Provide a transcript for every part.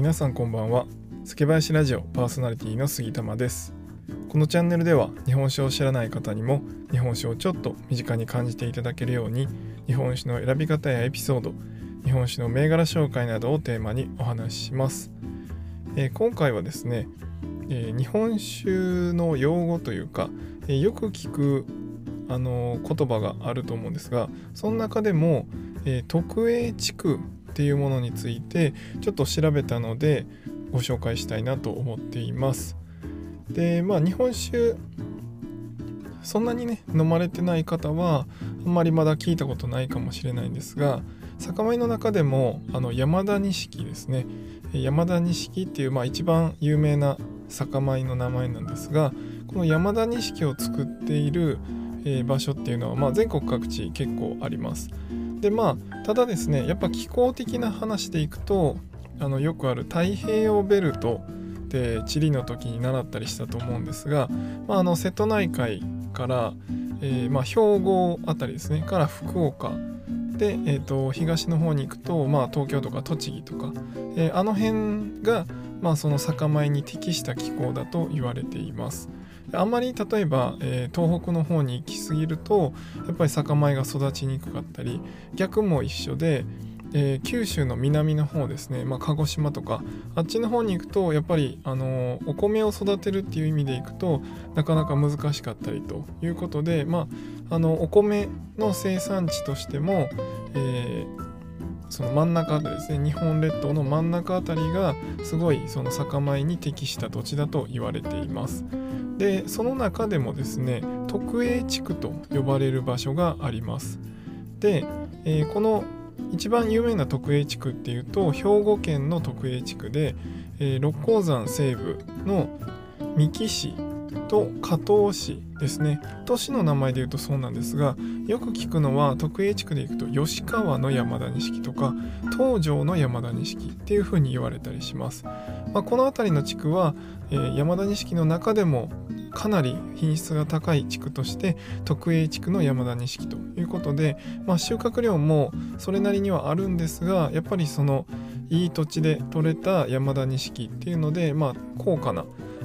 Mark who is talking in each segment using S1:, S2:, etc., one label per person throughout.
S1: 皆さんこんばんは。助林ラジオパーソナリティの杉玉です。このチャンネルでは日本酒を知らない方にも日本酒をちょっと身近に感じていただけるように日本酒の選び方やエピソード日本酒の銘柄紹介などをテーマにお話しします、えー、今回はですね、えー、日本酒の用語というか、えー、よく聞くあの言葉があると思うんですがその中でも、え特 A 地区っていうものについてちょっと調べたのでご紹介したいなと思っていますでまあ日本酒そんなにね飲まれてない方はあんまりまだ聞いたことないかもしれないんですが酒米の中でもあの山田錦ですね山田錦っていう、まあ、一番有名な酒米の名前なんですがこの山田錦を作っているえ、場所っていうのは、まあ、全国各地結構あります。でまあただですねやっぱ気候的な話でいくとあのよくある太平洋ベルトで地理の時に習ったりしたと思うんですが、まあ、あの瀬戸内海から、えー、まあ、兵庫辺りですねから福岡で、えーと、東の方に行くと、まあ、東京とか栃木とか、えー、あの辺が、まあ、その酒米に適した気候だと言われています。あんまり例えば、えー、東北の方に行き過ぎるとやっぱり酒米が育ちにくかったり逆も一緒で、えー、九州の南の方ですね、まあ、鹿児島とかあっちの方に行くとやっぱり、あのー、お米を育てるっていう意味でいくとなかなか難しかったりということで、まあ、あのお米の生産地としても、えーその真ん中あたりですね日本列島の真ん中あたりがすごいその酒米に適した土地だと言われています。でその中でもですね特営地区と呼ばれる場所があります。で、えー、この一番有名な特営地区っていうと兵庫県の特営地区で、えー、六甲山西部の三木市と加東市ですね。都市の名前で言うとそうなんですがよく聞くのは徳栄地区で行くと吉川の山田錦とか東条の山田錦っていうふうに言われたりします、まあ、この辺りの地区は、えー、山田錦の中でもかなり品質が高い地区として徳栄地区の山田錦ということで、まあ、収穫量もそれなりにはあるんですがやっぱりそのいい土地で採れた山田錦っていうので、まあ、高価な、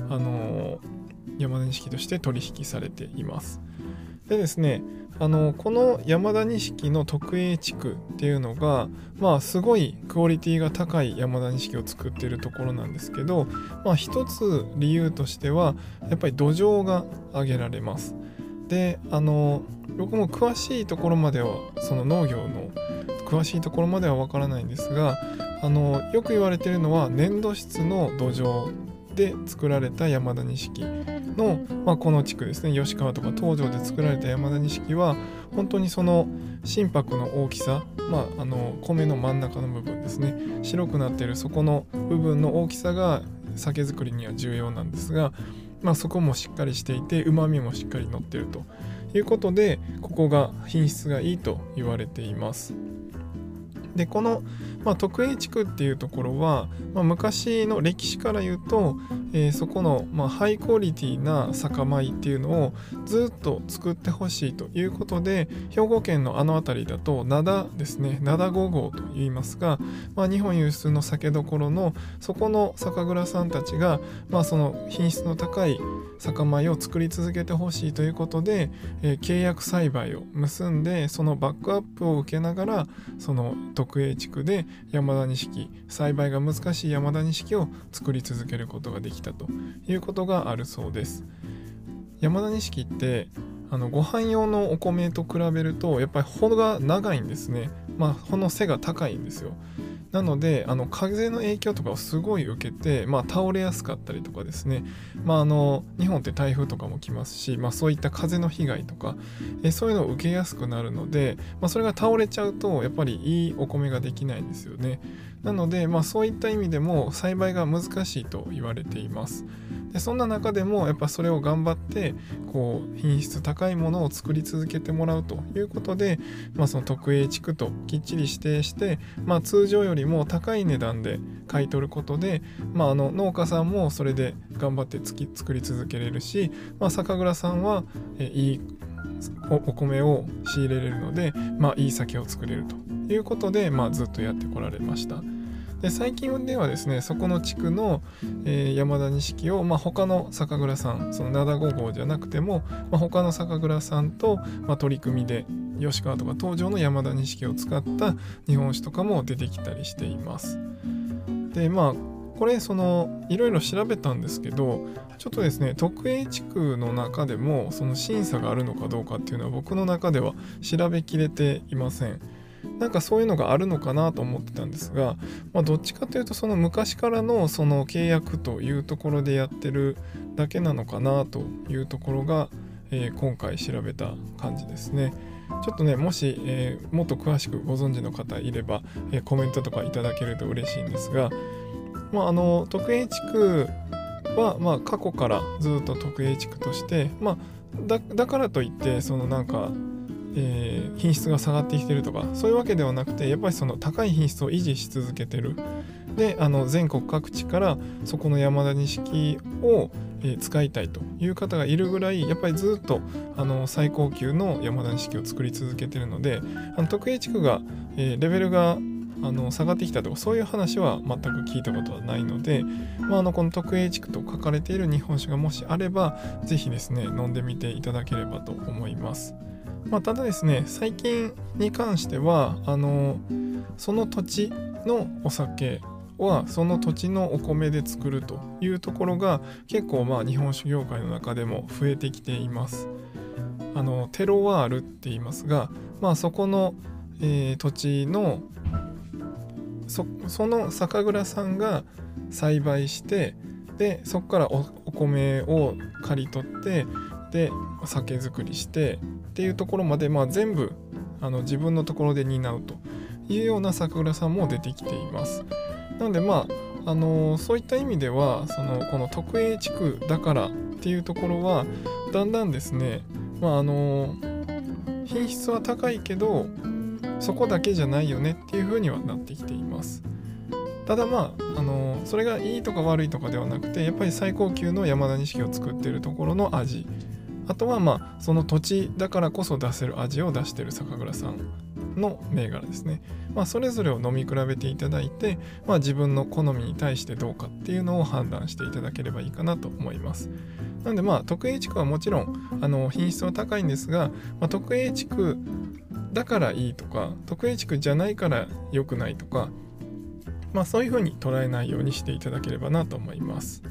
S1: あのー山田錦として取引されています。でですねあのこの山田錦の特営地区っていうのがまあすごいクオリティが高い山田錦を作っているところなんですけどまあ一つ理由としてはやっぱり土壌が挙げられます。であの僕も詳しいところまではその農業の詳しいところまではわからないんですがあのよく言われているのは粘土質の土壌で作られた山田錦の、まあ、この地区ですね吉川とか東条で作られた山田錦は本当にその心拍の大きさ、まあ、あの米の真ん中の部分ですね白くなってるそこの部分の大きさが酒造りには重要なんですが、まあ、そこもしっかりしていてうまみもしっかり乗ってるということでここが品質がいいと言われています。でこの、まあ、徳栄地区っていうところは、まあ、昔の歴史から言うと、えー、そこの、まあ、ハイクオリティな酒米っていうのをずっと作ってほしいということで兵庫県のあの辺りだと灘ですね灘5号と言いますが、まあ、日本有数の酒どころのそこの酒蔵さんたちが、まあ、その品質の高い酒米を作り続けてほしいということで、えー、契約栽培を結んでそのバックアップを受けながらその徳特営地区で山田錦栽培が難しい山田錦を作り続けることができたということがあるそうです。山田錦ってあのご飯用のお米と比べるとやっぱり穂が長いんですね。まあ穂の背が高いんですよ。なのであの風の影響とかをすごい受けて、まあ、倒れやすかったりとかですね、まあ、あの日本って台風とかも来ますし、まあ、そういった風の被害とかえそういうのを受けやすくなるので、まあ、それが倒れちゃうとやっぱりいいお米ができないんですよね。なので、まあ、そういった意味でも栽培が難しいと言われています。でそんな中でもやっぱそれを頑張ってこう品質高いものを作り続けてもらうということで、まあ、その特営地区ときっちり指定して、まあ、通常よりりも高い値段で買い取ることで、まあ、あの農家さんもそれで頑張って作り続けれるし、まあ、酒蔵さんはえいいお米を仕入れれるので、まあ、いい酒を作れるということで、まあ、ずっとやってこられました。で最近ではですねそこの地区の、えー、山田錦を、まあ、他の酒蔵さんその灘5号じゃなくても、まあ、他の酒蔵さんと、まあ、取り組みで吉川とか東条の山田錦を使った日本酒とかも出てきたりしています。でまあこれそのいろいろ調べたんですけどちょっとですね特 A 地区の中でもその審査があるのかどうかっていうのは僕の中では調べきれていません。なんかそういうのがあるのかなと思ってたんですが、まあ、どっちかというとその昔からのその契約というところでやってるだけなのかなというところが、えー、今回調べた感じですね。ちょっとねもし、えー、もっと詳しくご存知の方いれば、えー、コメントとかいただけると嬉しいんですが、まあ、あの特 A 地区は、まあ、過去からずっと特 A 地区として、まあ、だだからといってそのなんかえー、品質が下がってきてるとかそういうわけではなくてやっぱりその高い品質を維持し続けてるであの全国各地からそこの山田錦を、えー、使いたいという方がいるぐらいやっぱりずっとあの最高級の山田錦を作り続けてるのであの特 A 地区が、えー、レベルがあの下がってきたとかそういう話は全く聞いたことはないので、まあ、あのこの特 A 地区と書かれている日本酒がもしあれば是非ですね飲んでみていただければと思います。まあ、ただですね最近に関してはあのその土地のお酒はその土地のお米で作るというところが結構まあ日本酒業界の中でも増えてきています。あのテロワールって言いますが、まあ、そこの、えー、土地のそその酒蔵さんが栽培してでそこからお米を刈り取ってで酒造りしてっていうところまで、まあ、全部あの自分のところで担うというような酒蔵さんも出てきています。なのでまああのそういった意味ではそのこの特 A 地区だからっていうところはだんだんですね、まあ、あの品質は高いけどそこだけじゃないよねっていう風にはなってきています。ただまあ、あのそれがいいとか悪いとかではなくてやっぱり最高級の山田錦を作ってるところの味あとはまあその土地だからこそ出せる味を出してる酒蔵さんの銘柄ですね、まあ、それぞれを飲み比べていただいて、まあ、自分の好みに対してどうかっていうのを判断していただければいいかなと思います。なのでまあ特 A 地区はもちろんあの品質は高いんですが、まあ、特 A 地区だからいいとか特 A 地区じゃないから良くないとかまあそういうふうに捉えないようにしていただければなと思います。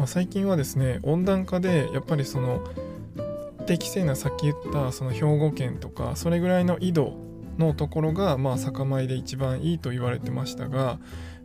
S1: まあ、最近はですね温暖化でやっぱりその適正なさっき言ったその兵庫県とかそれぐらいの緯度のところがまあ酒米で一番いいと言われてましたが、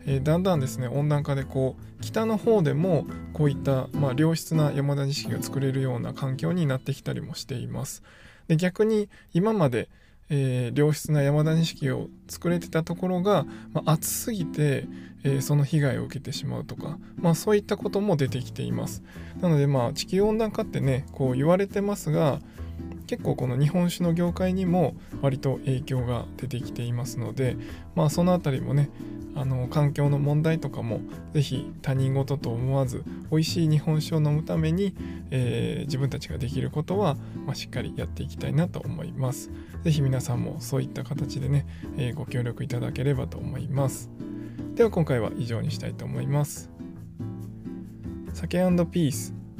S1: えー、だんだんですね温暖化でこう北の方でもこういったまあ良質な山田錦が作れるような環境になってきたりもしています。で逆に今までえー、良質な山田錦を作れてたところが、まあ、暑すぎて、えー、その被害を受けてしまうとか、まあ、そういったことも出てきています。なのでまあ地球温暖化ってねこう言われてますが結構この日本酒の業界にも割と影響が出てきていますのでまあその辺りもねあの環境の問題とかも是非他人事と思わず美味しい日本酒を飲むために、えー、自分たちができることは、まあ、しっかりやっていきたいなと思います。是非皆さんもそういった形でね、えー、ご協力いただければと思います。では今回は以上にしたいと思います。酒ピース